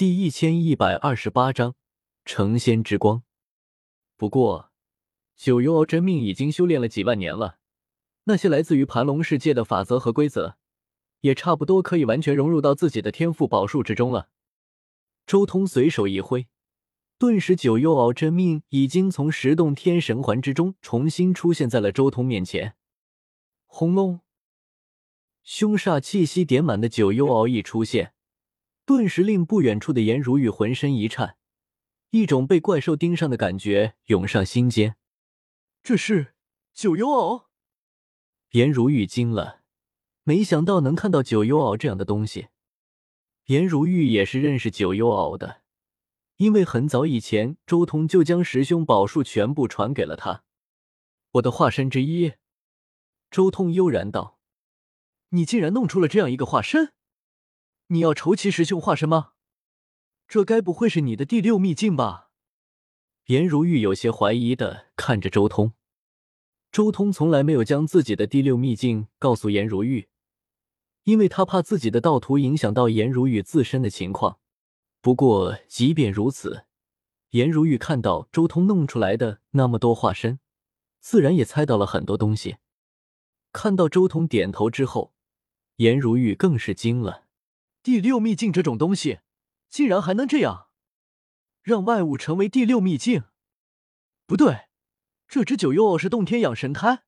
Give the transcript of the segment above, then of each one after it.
第一千一百二十八章成仙之光。不过，九幽敖真命已经修炼了几万年了，那些来自于盘龙世界的法则和规则，也差不多可以完全融入到自己的天赋宝术之中了。周通随手一挥，顿时九幽敖真命已经从十洞天神环之中重新出现在了周通面前。轰隆！凶煞气息点满的九幽敖一出现，顿时令不远处的颜如玉浑身一颤，一种被怪兽盯上的感觉涌上心间。这是九幽敖？颜如玉惊了，没想到能看到九幽敖这样的东西。颜如玉也是认识九幽敖的，因为很早以前周通就将十凶宝术全部传给了他。我的化身之一。周通悠然道。你竟然弄出了这样一个化身！你要筹齐十兄化身吗？这该不会是你的第六秘境吧？颜如玉有些怀疑的看着周通。周通从来没有将自己的第六秘境告诉颜如玉，因为他怕自己的道途影响到颜如玉自身的情况。不过，即便如此，颜如玉看到周通弄出来的那么多化身，自然也猜到了很多东西。看到周通点头之后。颜如玉更是惊了，第六秘境这种东西，竟然还能这样，让外物成为第六秘境？不对，这只九幽傲是洞天养神胎，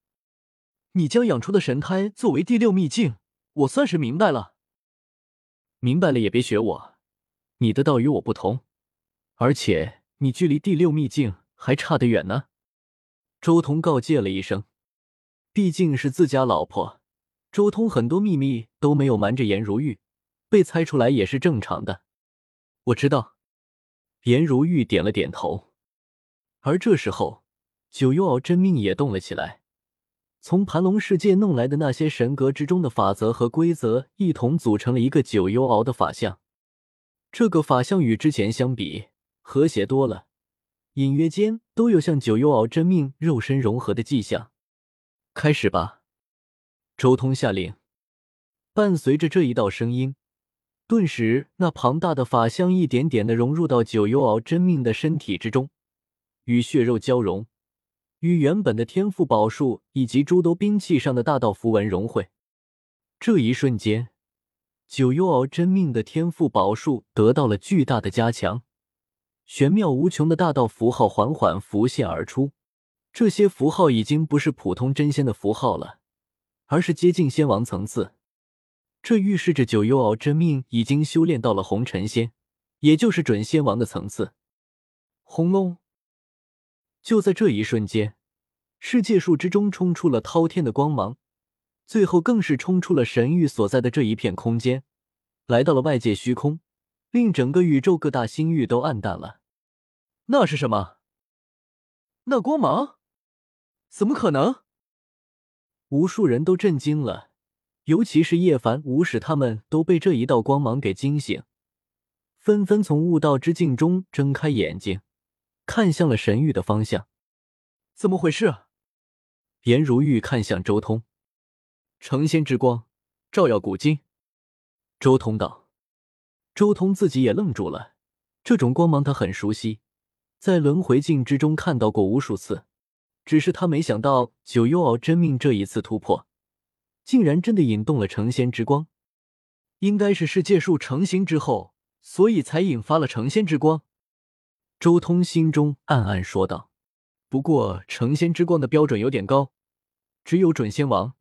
你将养出的神胎作为第六秘境，我算是明白了。明白了也别学我，你的道与我不同，而且你距离第六秘境还差得远呢。周通告诫了一声，毕竟是自家老婆。周通很多秘密都没有瞒着颜如玉，被猜出来也是正常的。我知道，颜如玉点了点头。而这时候，九幽敖真命也动了起来，从盘龙世界弄来的那些神格之中的法则和规则，一同组成了一个九幽敖的法相。这个法相与之前相比和谐多了，隐约间都有向九幽敖真命肉身融合的迹象。开始吧。周通下令，伴随着这一道声音，顿时那庞大的法相一点点的融入到九幽敖真命的身体之中，与血肉交融，与原本的天赋宝术以及诸多兵器上的大道符文融汇。这一瞬间，九幽敖真命的天赋宝术得到了巨大的加强，玄妙无穷的大道符号缓缓浮现而出。这些符号已经不是普通真仙的符号了。而是接近仙王层次，这预示着九幽敖真命已经修炼到了红尘仙，也就是准仙王的层次。轰隆！就在这一瞬间，世界树之中冲出了滔天的光芒，最后更是冲出了神域所在的这一片空间，来到了外界虚空，令整个宇宙各大星域都暗淡了。那是什么？那光芒？怎么可能？无数人都震惊了，尤其是叶凡、无使他们都被这一道光芒给惊醒，纷纷从悟道之境中睁开眼睛，看向了神域的方向。怎么回事？颜如玉看向周通，成仙之光照耀古今。周通道。周通自己也愣住了，这种光芒他很熟悉，在轮回境之中看到过无数次。只是他没想到九幽敖真命这一次突破，竟然真的引动了成仙之光。应该是世界树成型之后，所以才引发了成仙之光。周通心中暗暗说道：“不过成仙之光的标准有点高，只有准仙王，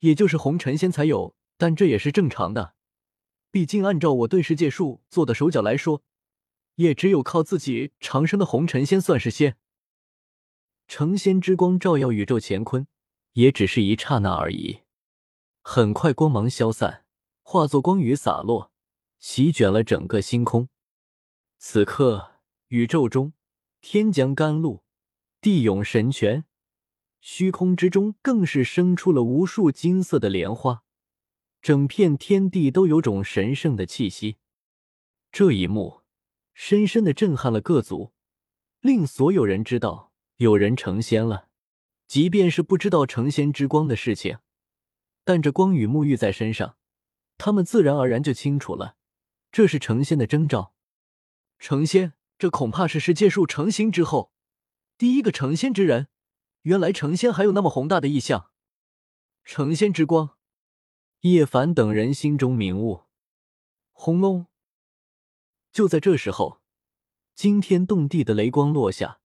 也就是红尘仙才有。但这也是正常的，毕竟按照我对世界树做的手脚来说，也只有靠自己长生的红尘仙算是仙。”成仙之光照耀宇宙乾坤，也只是一刹那而已。很快，光芒消散，化作光雨洒落，席卷了整个星空。此刻，宇宙中天将甘露，地涌神泉，虚空之中更是生出了无数金色的莲花，整片天地都有种神圣的气息。这一幕深深的震撼了各族，令所有人知道。有人成仙了，即便是不知道成仙之光的事情，但这光与沐浴在身上，他们自然而然就清楚了，这是成仙的征兆。成仙，这恐怕是世界树成型之后第一个成仙之人。原来成仙还有那么宏大的意象。成仙之光，叶凡等人心中明悟。轰隆！就在这时候，惊天动地的雷光落下，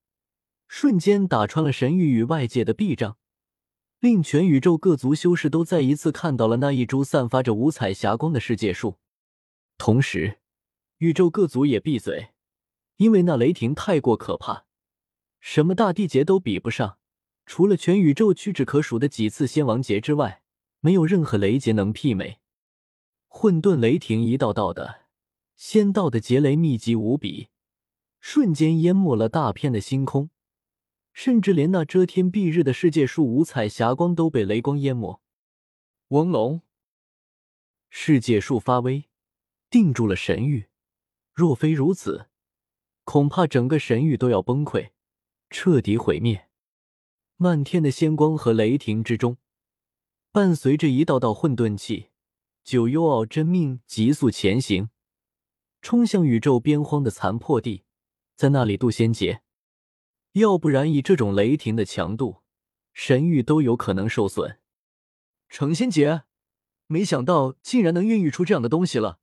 瞬间打穿了神域与外界的壁障，令全宇宙各族修士都再一次看到了那一株散发着五彩霞光的世界树。同时，宇宙各族也闭嘴，因为那雷霆太过可怕，什么大地劫都比不上。除了全宇宙屈指可数的几次仙王劫之外，没有任何雷劫能媲美。混沌雷霆一道道的，仙道的劫雷密集无比，瞬间淹没了大片的星空，甚至连那遮天蔽日的世界树五彩霞光都被雷光淹没。翁龙，世界树发威，定住了神域。若非如此，恐怕整个神域都要崩溃，彻底毁灭。漫天的仙光和雷霆之中，伴随着一道道混沌气，九幽奥真命急速前行，冲向宇宙边荒的残破地，在那里渡仙劫。要不然，以这种雷霆的强度，神域都有可能受损。成仙劫，没想到竟然能孕育出这样的东西了，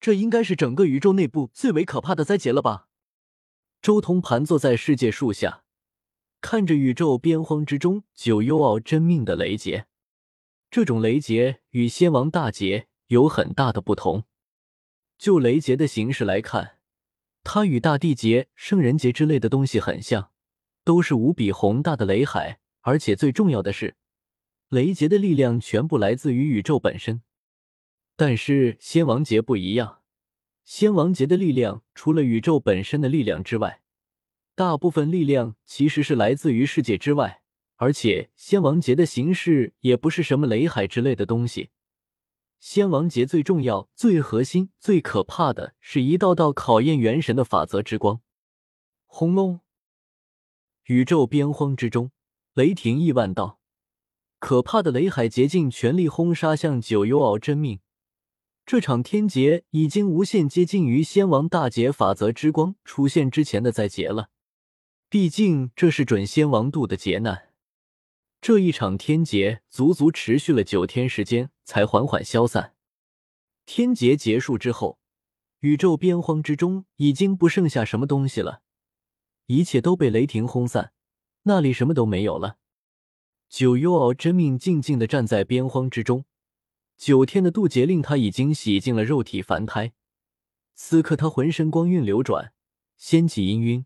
这应该是整个宇宙内部最为可怕的灾劫了吧？周通盘坐在世界树下。看着宇宙边荒之中九幽奥真命的雷劫，这种雷劫与仙王大劫有很大的不同。就雷劫的形式来看，它与大地劫、圣人劫之类的东西很像，都是无比宏大的雷海。而且最重要的是，雷劫的力量全部来自于宇宙本身。但是仙王劫不一样，仙王劫的力量除了宇宙本身的力量之外，大部分力量其实是来自于世界之外，而且仙王劫的形式也不是什么雷海之类的东西。仙王劫最重要、最核心、最可怕的是一道道考验元神的法则之光。轰隆！宇宙边荒之中，雷霆亿万道，可怕的雷海竭尽全力轰杀向九幽敖真命。这场天劫已经无限接近于仙王大劫法则之光出现之前的灾劫了。毕竟这是准仙王度的劫难，这一场天劫足足持续了九天时间才缓缓消散。天劫结束之后，宇宙边荒之中已经不剩下什么东西了，一切都被雷霆轰散，那里什么都没有了。九幽敖真命静静的站在边荒之中，九天的渡劫令他已经洗净了肉体凡胎，此刻他浑身光晕流转，仙气氤氲。